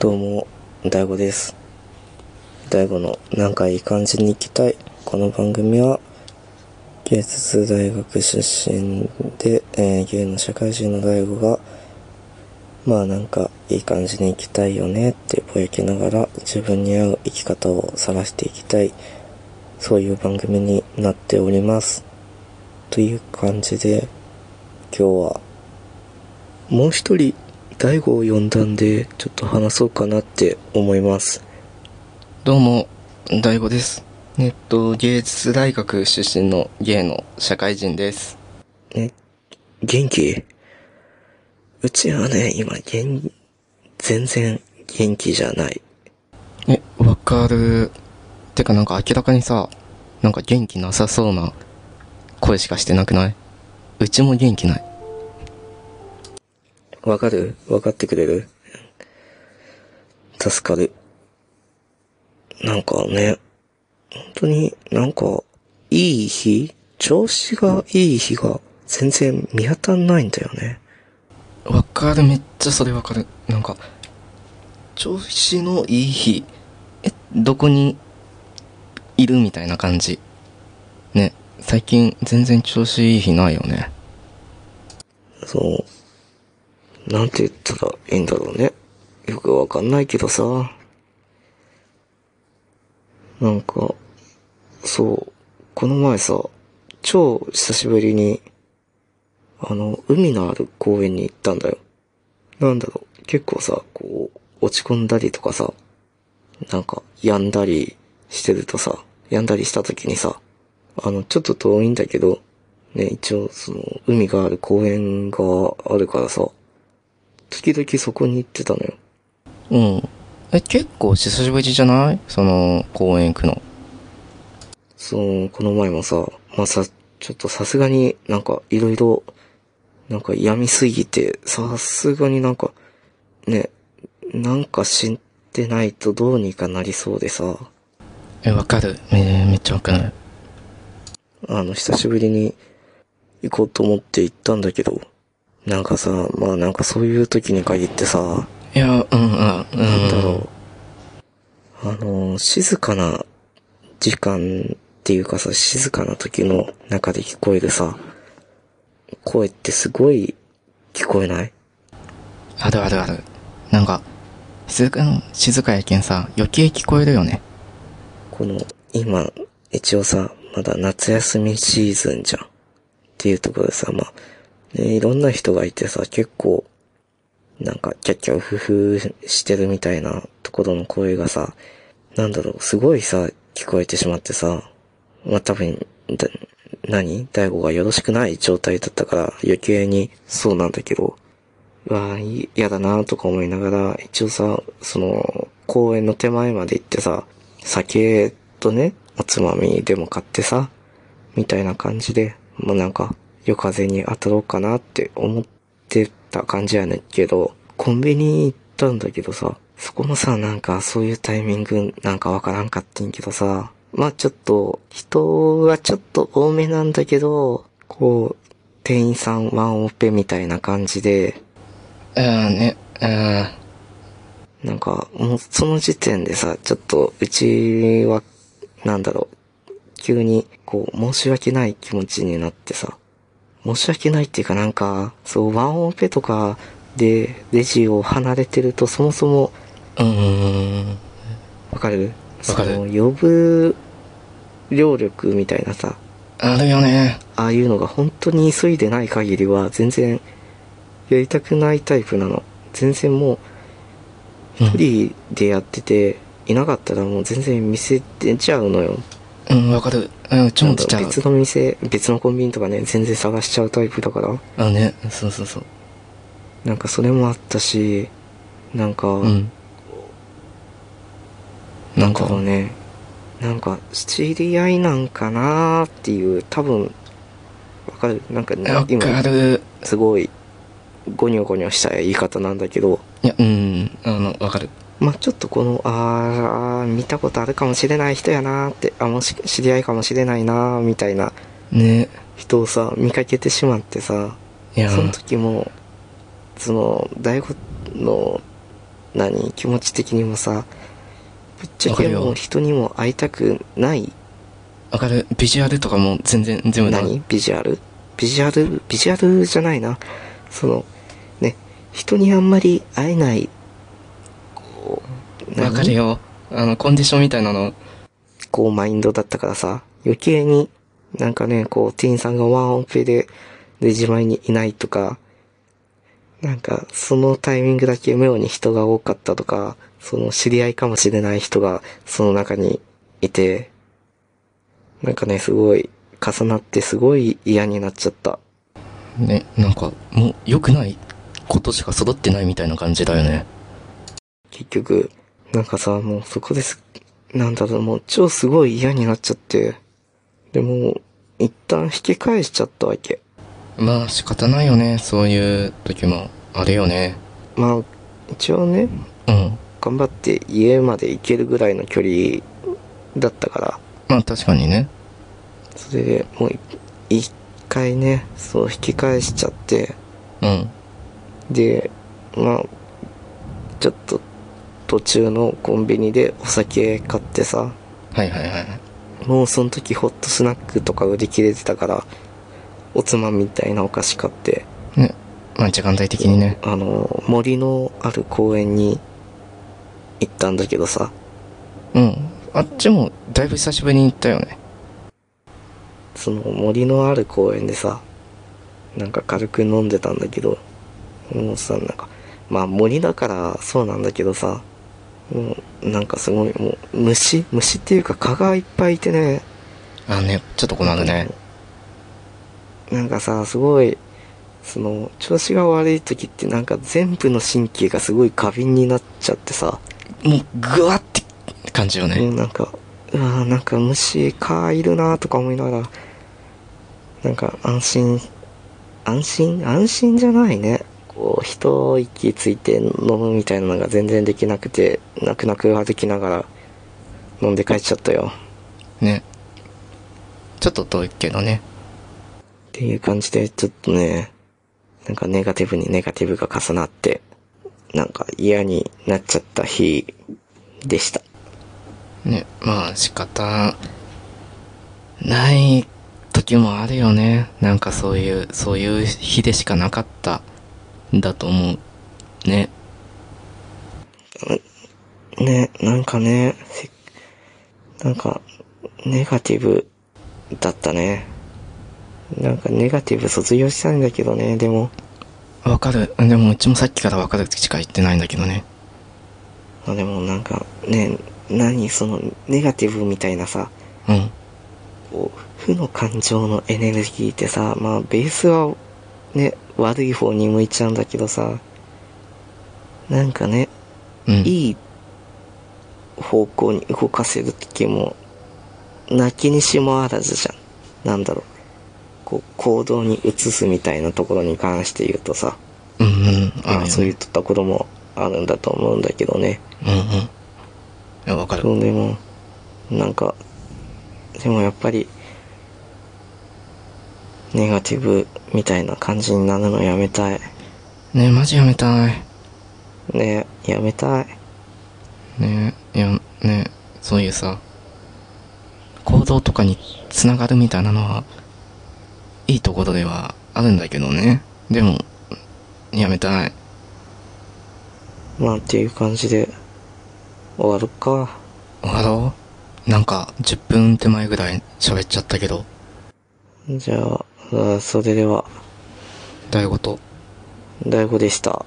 どうも、大悟です。大悟のなんかいい感じに行きたい。この番組は、芸術大学出身で、えー芸の社会人の大悟が、まあなんかいい感じに行きたいよねってぼやきながら自分に合う生き方を探していきたい。そういう番組になっております。という感じで、今日はもう一人、大悟を呼んだんで、ちょっと話そうかなって思います。どうも、大悟です。えっと、芸術大学出身の芸の社会人です。ね、元気？うちはね、今、元、全然元気じゃない。え、わかる。てかなんか明らかにさ、なんか元気なさそうな声しかしてなくない？うちも元気ない。わかる？わかってくれる？助かる。なんかね、本当になんか、いい日？調子がいい日が全然見当たんないんだよね。わかる、めっちゃそれわかる。なんか、調子のいい日、え、どこにいるみたいな感じ。ね、最近全然調子いい日ないよね。そう。なんて言ったらいいんだろうね。よくわかんないけどさ。なんか、そう。この前さ、超久しぶりに、あの、海のある公園に行ったんだよ。なんだろう。結構さ、こう、落ち込んだりとかさ、なんか、病んだりしてるとさ、病んだりした時にさ、あの、ちょっと遠いんだけど、ね、一応、その、海がある公園があるからさ、時々そこに行ってたのよ。うん。え、結構久しぶりじゃない？その、公園行くの。そう、この前もさ、まあ、さ、ちょっとさすがになんかいろいろ、なんか病みすぎて、さすがになんか、ね、なんか知ってないとどうにかなりそうでさ、え、わかる。め、めっちゃわかる。あの、久しぶりに行こうと思って行ったんだけど、なんかさ、まあなんかそういう時に限ってさ、いや、うん、うん、うん。なんだろう。あの、静かな時間っていうかさ、静かな時の中で聞こえるさ、声ってすごい聞こえない？あるあるある。なんか、静か、静かやけんさ、余計聞こえるよね。この、今、一応さ、まだ夏休みシーズンじゃん。っていうところでさ、まあ、ね、いろんな人がいてさ、結構、なんか、キャッキャウフフしてるみたいなところの声がさ、なんだろう、すごいさ、聞こえてしまってさ、まあ多分、だ何？大悟がよろしくない状態だったから余計にそうなんだけど、うわぁ、嫌だなとか思いながら、一応さ、その、公園の手前まで行ってさ、酒とね、おつまみでも買ってさ、みたいな感じで、もうなんか、夜風に当たろうかなって思ってた感じやねんけど、コンビニ行ったんだけどさ、そこもさ、なんかそういうタイミングなんかわからんかってんけどさ、まあちょっと、人はちょっと多めなんだけど、こう、店員さんワンオペみたいな感じで、うん、ね、うん。なんか、もうその時点でさ、ちょっと、うちは、なんだろう、急に、こう、申し訳ない気持ちになってさ、申し訳ないっていうかなんか、そう、ワンオペとかで、レジを離れてると、そもそも、うーん。わかる？わかるその、呼ぶ、労力みたいなさ、あるよね。ああいうのが本当に急いでない限りは、全然、やりたくないタイプなの。全然もう、うん一人でやってて、いなかったらもう全然店出ちゃうのよ。うん、わかる。うん、うちも出ちゃう。別の店、別のコンビニとかね、全然探しちゃうタイプだから。あ、ね、そうそうそう。なんかそれもあったし、なんか、うん。なんだろうね。なんか、知り合いなんかなーっていう、多分、わかるなんかねわ、今、かる。すごい、ゴニョゴニョした言い方なんだけど、いや、うん、あの、わかる。まあ、ちょっとこの、あー、見たことあるかもしれない人やなーって、あ、もし、知り合いかもしれないなーみたいなね。人をさ、見かけてしまってさ、いや、その時も、その、大悟の何気持ち的にもさ、ぶっちゃけもう人にも会いたくない。わかる。ビジュアルとかも全然全部だ何？ビジュアル？ビジュアルビジュアルじゃないな。その、ね、人にあんまり会えない、こう、わかるよ。あの、コンディションみたいなの、こうマインドだったからさ、余計になんかね、こう店員さんがワンオペでレジ前にいないとか、なんかそのタイミングだけ妙に人が多かったとか、その知り合いかもしれない人がその中にいて、なんかね、すごい重なってすごい嫌になっちゃった。ね、なんか、もう良くないことしか育ってないみたいな感じだよね。結局、なんかさ、もうそこです、なんだろう、もう超すごい嫌になっちゃって、でも、一旦引き返しちゃったわけ。まあ仕方ないよね。そういう時もあるよね。まあ、一応ね、うん。頑張って家まで行けるぐらいの距離だったから、まあ確かにね。それでもうい一回ね、そう引き返しちゃって、うん。で、まあ、ちょっと途中のコンビニでお酒買ってさ、はいはいはい。もうその時ホットスナックとか売り切れてたから、おつまみみたいなお菓子買って、ね。まあ時間帯的にね。あの、森のある公園に行ったんだけどさ、うん。あっちもだいぶ久しぶりに行ったよね。その森のある公園でさ、なんか軽く飲んでたんだけど、もうさ、なんか、まあ森だからそうなんだけどさ、もうなんかすごいもう虫虫っていうか蚊がいっぱいいてね、あね、ちょっと困るね。なんかさ、すごい、その、調子が悪い時ってなんか全部の神経がすごい過敏になっちゃってさ、もう、ぐわって感じよもね。うなんか、うわーなんか虫、蚊いるなとか思いながら、なんか安心、安心安心じゃないね。こう、一息ついて飲むみたいなのが全然できなくて、泣く泣く歩きながら飲んで帰っちゃったよ。ね。ちょっと遠いけどね。っていう感じで、ちょっとね、なんかネガティブにネガティブが重なって、なんか嫌になっちゃった日でした。ね。まあ仕方ない時もあるよね。なんかそういう、そういう日でしかなかったんだと思う。ね。ね、なんかね、せなんか、ネガティブだったね。なんかネガティブ卒業したんだけどね、でも、わかる。でもうちもさっきからわかるしか言ってないんだけどね。あでもなんか、ね、何その、ネガティブみたいなさ、うん。こう、負の感情のエネルギーってさ、まあ、ベースは、ね、悪い方に向いちゃうんだけどさ、なんかね、うん。いい方向に動かせる時も、泣きにしもあらずじゃん。なんだろう。こう、行動に移すみたいなところに関して言うとさ、うんうん。まあ、そういったところもあるんだと思うんだけどね。うんうん。いや、わかる。そうでも、なんか、でもやっぱり、ネガティブみたいな感じになるのやめたい。ねマジやめたい。ねやめたい。ねいや、ねそういうさ、行動とかにつながるみたいなのは、いいところではあるんだけどね。でも、やめたい。まあっていう感じで、終わるか。終わろう？なんか、10分手前ぐらい喋っちゃったけど、じゃあ、あそれでは、大悟と、大悟でした。